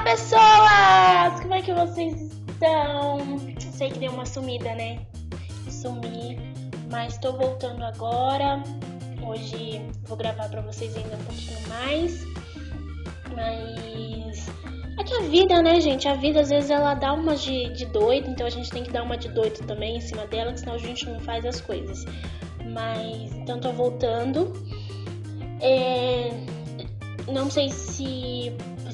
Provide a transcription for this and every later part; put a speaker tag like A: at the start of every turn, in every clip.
A: Olá, pessoas! Como é que vocês estão? Sei que deu uma sumida, né? Sumi, mas tô voltando agora. Hoje vou gravar para vocês ainda um pouquinho mais. Mas é que a vida, né, gente? A vida às vezes ela dá uma de, de doido, então a gente tem que dar uma de doido também em cima dela, senão a gente não faz as coisas. Mas então tô voltando. É, não sei se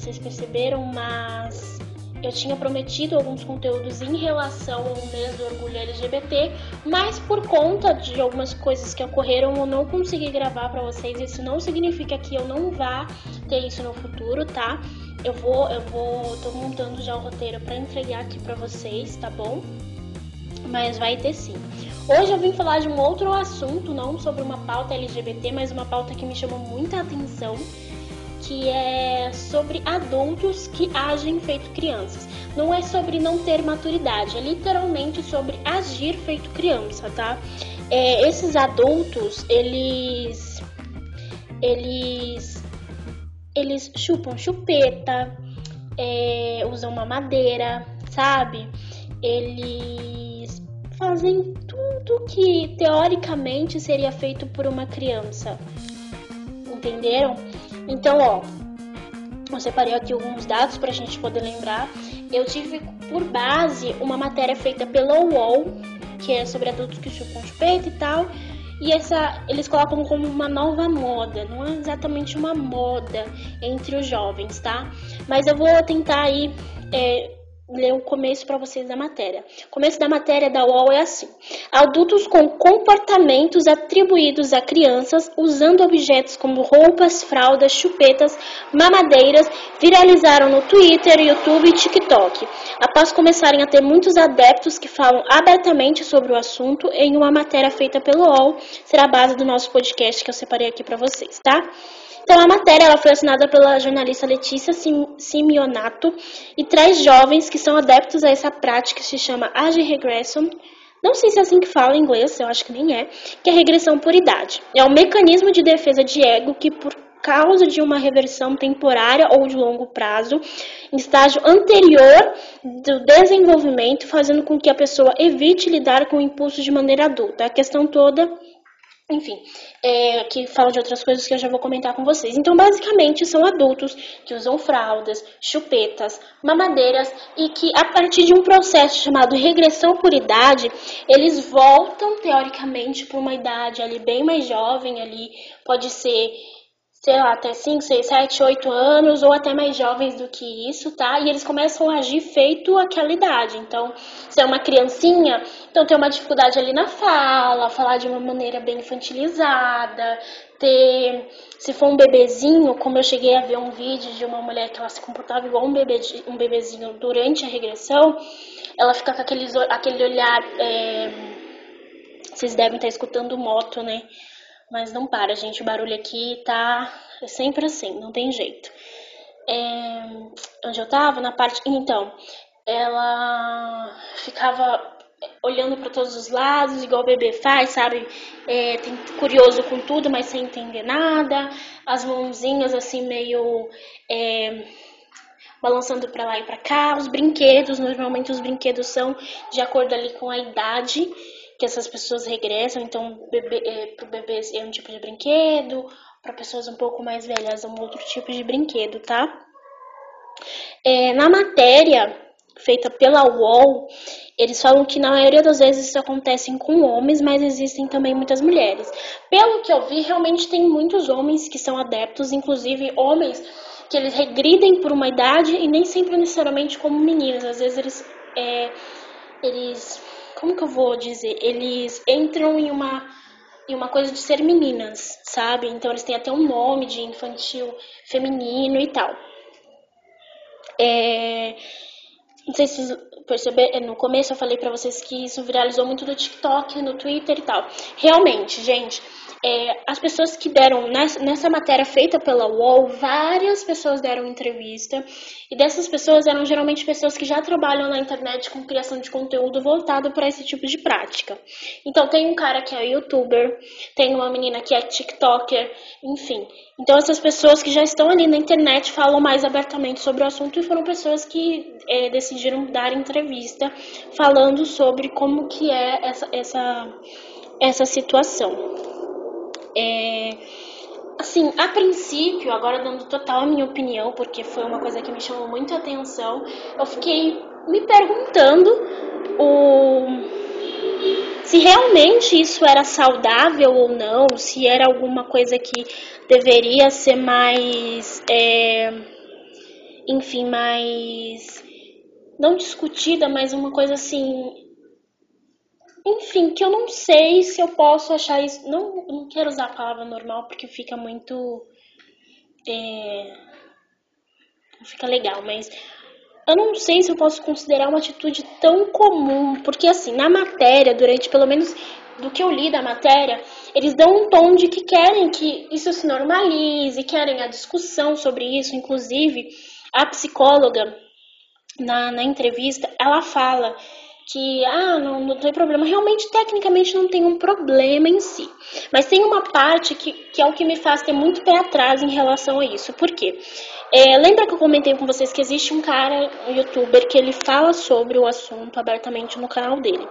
A: vocês perceberam, mas eu tinha prometido alguns conteúdos em relação ao mês do orgulho LGBT, mas por conta de algumas coisas que ocorreram, eu não consegui gravar para vocês. Isso não significa que eu não vá ter isso no futuro, tá? Eu vou, eu vou, tô montando já o roteiro para entregar aqui para vocês, tá bom? Mas vai ter sim. Hoje eu vim falar de um outro assunto, não sobre uma pauta LGBT, mas uma pauta que me chamou muita atenção que é sobre adultos que agem feito crianças. Não é sobre não ter maturidade, é literalmente sobre agir feito criança, tá? É, esses adultos, eles. Eles. Eles chupam chupeta, é, usam uma madeira, sabe? Eles fazem tudo que teoricamente seria feito por uma criança. Entenderam? Então, ó, eu separei aqui alguns dados para a gente poder lembrar. Eu tive por base uma matéria feita pela UOL, que é sobre adultos que chupam chupeta e tal. E essa eles colocam como uma nova moda, não é exatamente uma moda entre os jovens, tá? Mas eu vou tentar aí é, ler o começo para vocês da matéria. O começo da matéria da UOL é assim: adultos com comportamentos atribuídos a crianças usando objetos como roupas, fraldas, chupetas, mamadeiras viralizaram no Twitter, YouTube e TikTok, após começarem a ter muitos adeptos que falam abertamente sobre o assunto em uma matéria feita pelo UOL, será a base do nosso podcast que eu separei aqui para vocês, tá? Então, a matéria ela foi assinada pela jornalista Letícia Simeonato e traz jovens que são adeptos a essa prática que se chama Age Regression. Não sei se é assim que fala em inglês, eu acho que nem é, que é regressão por idade. É um mecanismo de defesa de ego que, por causa de uma reversão temporária ou de longo prazo, em estágio anterior do desenvolvimento, fazendo com que a pessoa evite lidar com o impulso de maneira adulta. A questão toda enfim, é, que fala de outras coisas que eu já vou comentar com vocês. Então, basicamente, são adultos que usam fraldas, chupetas, mamadeiras e que, a partir de um processo chamado regressão por idade, eles voltam, teoricamente, para uma idade ali bem mais jovem, ali pode ser sei lá, até 5, 6, 7, 8 anos ou até mais jovens do que isso, tá? E eles começam a agir feito aquela idade. Então, se é uma criancinha, então tem uma dificuldade ali na fala, falar de uma maneira bem infantilizada, ter, se for um bebezinho, como eu cheguei a ver um vídeo de uma mulher que ela se comportava igual um, bebê, um bebezinho durante a regressão, ela fica com aqueles, aquele olhar, é, vocês devem estar escutando moto, né? Mas não para, gente. O barulho aqui tá é sempre assim, não tem jeito. É, onde eu tava, na parte. Então, ela ficava olhando para todos os lados, igual o bebê faz, sabe? É, tem, curioso com tudo, mas sem entender nada. As mãozinhas assim, meio. É, balançando para lá e para cá. Os brinquedos, normalmente os brinquedos são de acordo ali com a idade que essas pessoas regressam, então bebê, é, para bebês é um tipo de brinquedo, para pessoas um pouco mais velhas é um outro tipo de brinquedo, tá? É, na matéria feita pela UOL, eles falam que na maioria das vezes isso acontece com homens, mas existem também muitas mulheres. Pelo que eu vi, realmente tem muitos homens que são adeptos, inclusive homens que eles regridem por uma idade e nem sempre necessariamente como meninas. Às vezes eles, é, eles como que eu vou dizer? Eles entram em uma em uma coisa de ser meninas, sabe? Então eles têm até um nome de infantil feminino e tal. É, não sei se perceberam, no começo eu falei para vocês que isso viralizou muito no TikTok, no Twitter e tal. Realmente, gente, é, as pessoas que deram nessa, nessa matéria feita pela UOL, várias pessoas deram entrevista e dessas pessoas eram geralmente pessoas que já trabalham na internet com criação de conteúdo voltado para esse tipo de prática. Então tem um cara que é youtuber, tem uma menina que é TikToker, enfim. Então essas pessoas que já estão ali na internet falam mais abertamente sobre o assunto e foram pessoas que é, decidiram dar entrevista falando sobre como que é essa, essa, essa situação. É, assim, a princípio, agora dando total a minha opinião, porque foi uma coisa que me chamou muito a atenção, eu fiquei me perguntando o se realmente isso era saudável ou não, se era alguma coisa que deveria ser mais, é, enfim, mais não discutida, mas uma coisa assim enfim, que eu não sei se eu posso achar isso. Não, não quero usar a palavra normal porque fica muito. É, não fica legal, mas eu não sei se eu posso considerar uma atitude tão comum, porque assim, na matéria, durante pelo menos do que eu li da matéria, eles dão um tom de que querem que isso se normalize, querem a discussão sobre isso, inclusive a psicóloga na, na entrevista, ela fala que ah, não, não tem problema. Realmente, tecnicamente, não tem um problema em si. Mas tem uma parte que, que é o que me faz ter muito pé atrás em relação a isso. Por quê? É, lembra que eu comentei com vocês que existe um cara, um youtuber, que ele fala sobre o assunto abertamente no canal dele.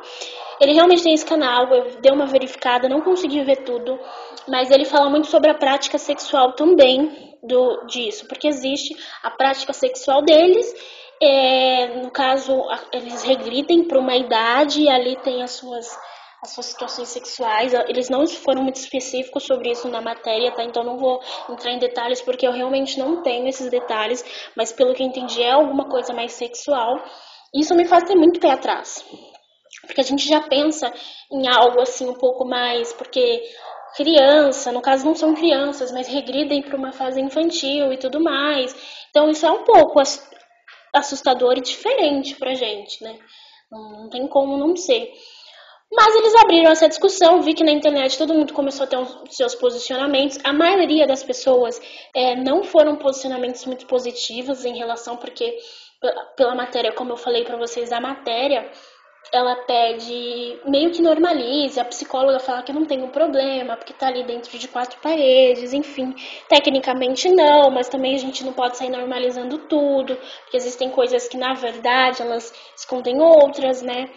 A: Ele realmente tem esse canal, eu dei uma verificada, não consegui ver tudo, mas ele fala muito sobre a prática sexual também do, disso, porque existe a prática sexual deles é, no caso, eles regridem para uma idade e ali tem as suas, as suas situações sexuais. Eles não foram muito específicos sobre isso na matéria, tá? Então não vou entrar em detalhes porque eu realmente não tenho esses detalhes, mas pelo que entendi é alguma coisa mais sexual. Isso me faz ter muito pé atrás. Porque a gente já pensa em algo assim um pouco mais, porque criança, no caso não são crianças, mas regridem para uma fase infantil e tudo mais. Então isso é um pouco assustador e diferente pra gente, né? Não tem como não ser. Mas eles abriram essa discussão, vi que na internet todo mundo começou a ter seus posicionamentos. A maioria das pessoas é, não foram posicionamentos muito positivos em relação, porque pela matéria, como eu falei para vocês, a matéria ela pede meio que normalize, a psicóloga fala que não tem um problema, porque tá ali dentro de quatro paredes, enfim. Tecnicamente não, mas também a gente não pode sair normalizando tudo, porque existem coisas que na verdade elas escondem outras, né?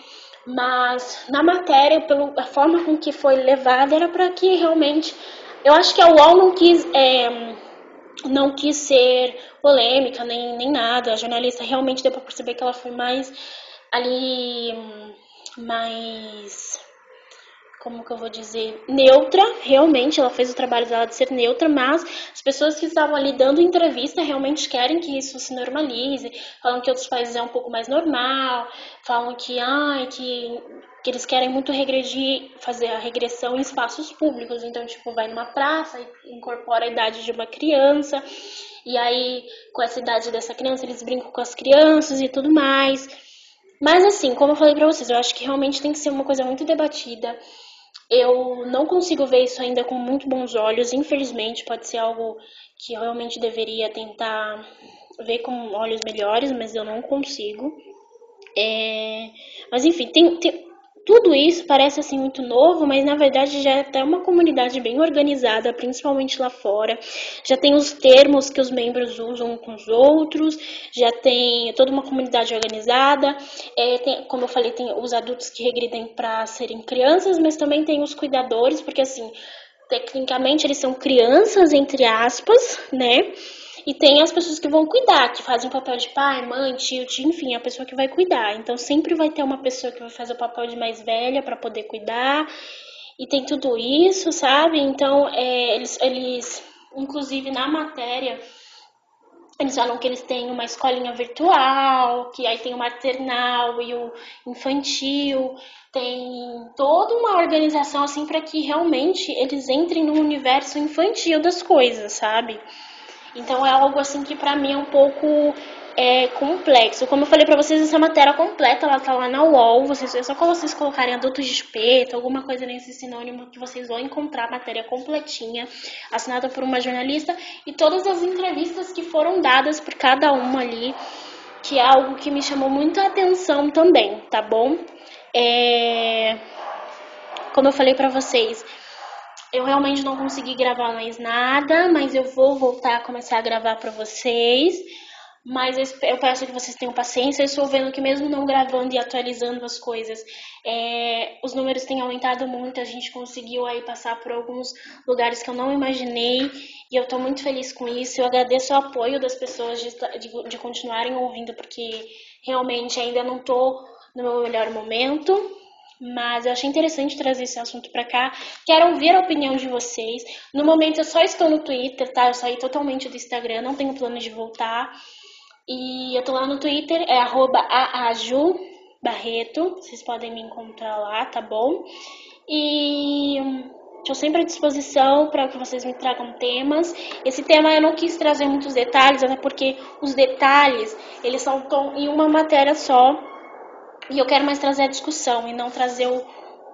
A: Mas na matéria, pela forma com que foi levada, era para que realmente. Eu acho que a UOL não quis. É, não quis ser polêmica nem, nem nada. A jornalista realmente deu para perceber que ela foi mais ali mais como que eu vou dizer, neutra, realmente, ela fez o trabalho dela de ser neutra, mas as pessoas que estavam ali dando entrevista realmente querem que isso se normalize, falam que outros países é um pouco mais normal, falam que, ai, que, que eles querem muito regredir, fazer a regressão em espaços públicos, então, tipo, vai numa praça incorpora a idade de uma criança, e aí, com essa idade dessa criança, eles brincam com as crianças e tudo mais, mas assim, como eu falei pra vocês, eu acho que realmente tem que ser uma coisa muito debatida. Eu não consigo ver isso ainda com muito bons olhos, infelizmente, pode ser algo que eu realmente deveria tentar ver com olhos melhores, mas eu não consigo. É... Mas enfim, tem, tem, tudo isso parece assim muito novo, mas na verdade já é até uma comunidade bem organizada, principalmente lá fora. Já tem os termos que os membros usam com os outros, já tem toda uma comunidade organizada. É, tem, como eu falei, tem os adultos que regridem para serem crianças, mas também tem os cuidadores, porque assim, tecnicamente eles são crianças entre aspas, né? E tem as pessoas que vão cuidar, que fazem o papel de pai, mãe, tio, tio, enfim, a pessoa que vai cuidar. Então sempre vai ter uma pessoa que vai fazer o papel de mais velha para poder cuidar. E tem tudo isso, sabe? Então, é, eles, eles, inclusive na matéria, eles falam que eles têm uma escolinha virtual, que aí tem o maternal e o infantil, tem toda uma organização assim para que realmente eles entrem no universo infantil das coisas, sabe? Então é algo assim que para mim é um pouco é complexo. Como eu falei pra vocês, essa matéria completa, ela tá lá na UOL. Vocês, é só quando vocês colocarem adultos de espeto, alguma coisa nesse sinônimo, que vocês vão encontrar a matéria completinha, assinada por uma jornalista, e todas as entrevistas que foram dadas por cada uma ali, que é algo que me chamou muito a atenção também, tá bom? É... Como eu falei pra vocês, eu realmente não consegui gravar mais nada, mas eu vou voltar a começar a gravar pra vocês. Mas eu peço que vocês tenham paciência. Eu estou vendo que mesmo não gravando e atualizando as coisas, é, os números têm aumentado muito. A gente conseguiu aí passar por alguns lugares que eu não imaginei. E eu estou muito feliz com isso. Eu agradeço o apoio das pessoas de, de, de continuarem ouvindo, porque realmente ainda não estou no meu melhor momento. Mas eu achei interessante trazer esse assunto para cá. Quero ouvir a opinião de vocês. No momento eu só estou no Twitter, tá? Eu saí totalmente do Instagram, não tenho plano de voltar. E eu tô lá no Twitter, é arroba aaju Barreto. Vocês podem me encontrar lá, tá bom? E estou sempre à disposição para que vocês me tragam temas. Esse tema eu não quis trazer muitos detalhes, até porque os detalhes, eles são em uma matéria só. E eu quero mais trazer a discussão e não trazer o,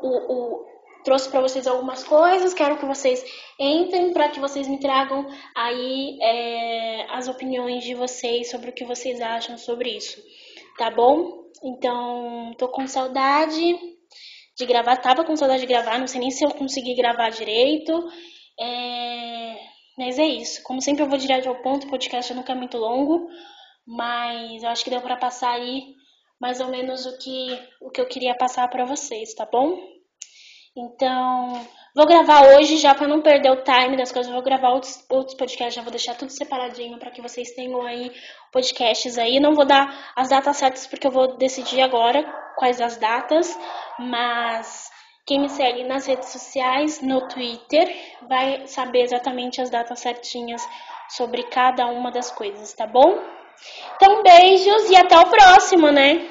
A: o, o trouxe para vocês algumas coisas, quero que vocês entrem para que vocês me tragam aí é, as opiniões de vocês sobre o que vocês acham sobre isso, tá bom? Então, tô com saudade de gravar, tava com saudade de gravar, não sei nem se eu consegui gravar direito, é, mas é isso. Como sempre, eu vou direto ao ponto, o podcast nunca é muito longo, mas eu acho que deu para passar aí mais ou menos o que, o que eu queria passar para vocês, tá bom? Então, vou gravar hoje já para não perder o time das coisas. Vou gravar outros, outros podcasts, já vou deixar tudo separadinho para que vocês tenham aí podcasts aí. Não vou dar as datas certas porque eu vou decidir agora quais as datas, mas quem me segue nas redes sociais, no Twitter, vai saber exatamente as datas certinhas sobre cada uma das coisas, tá bom? Então, beijos e até o próximo, né?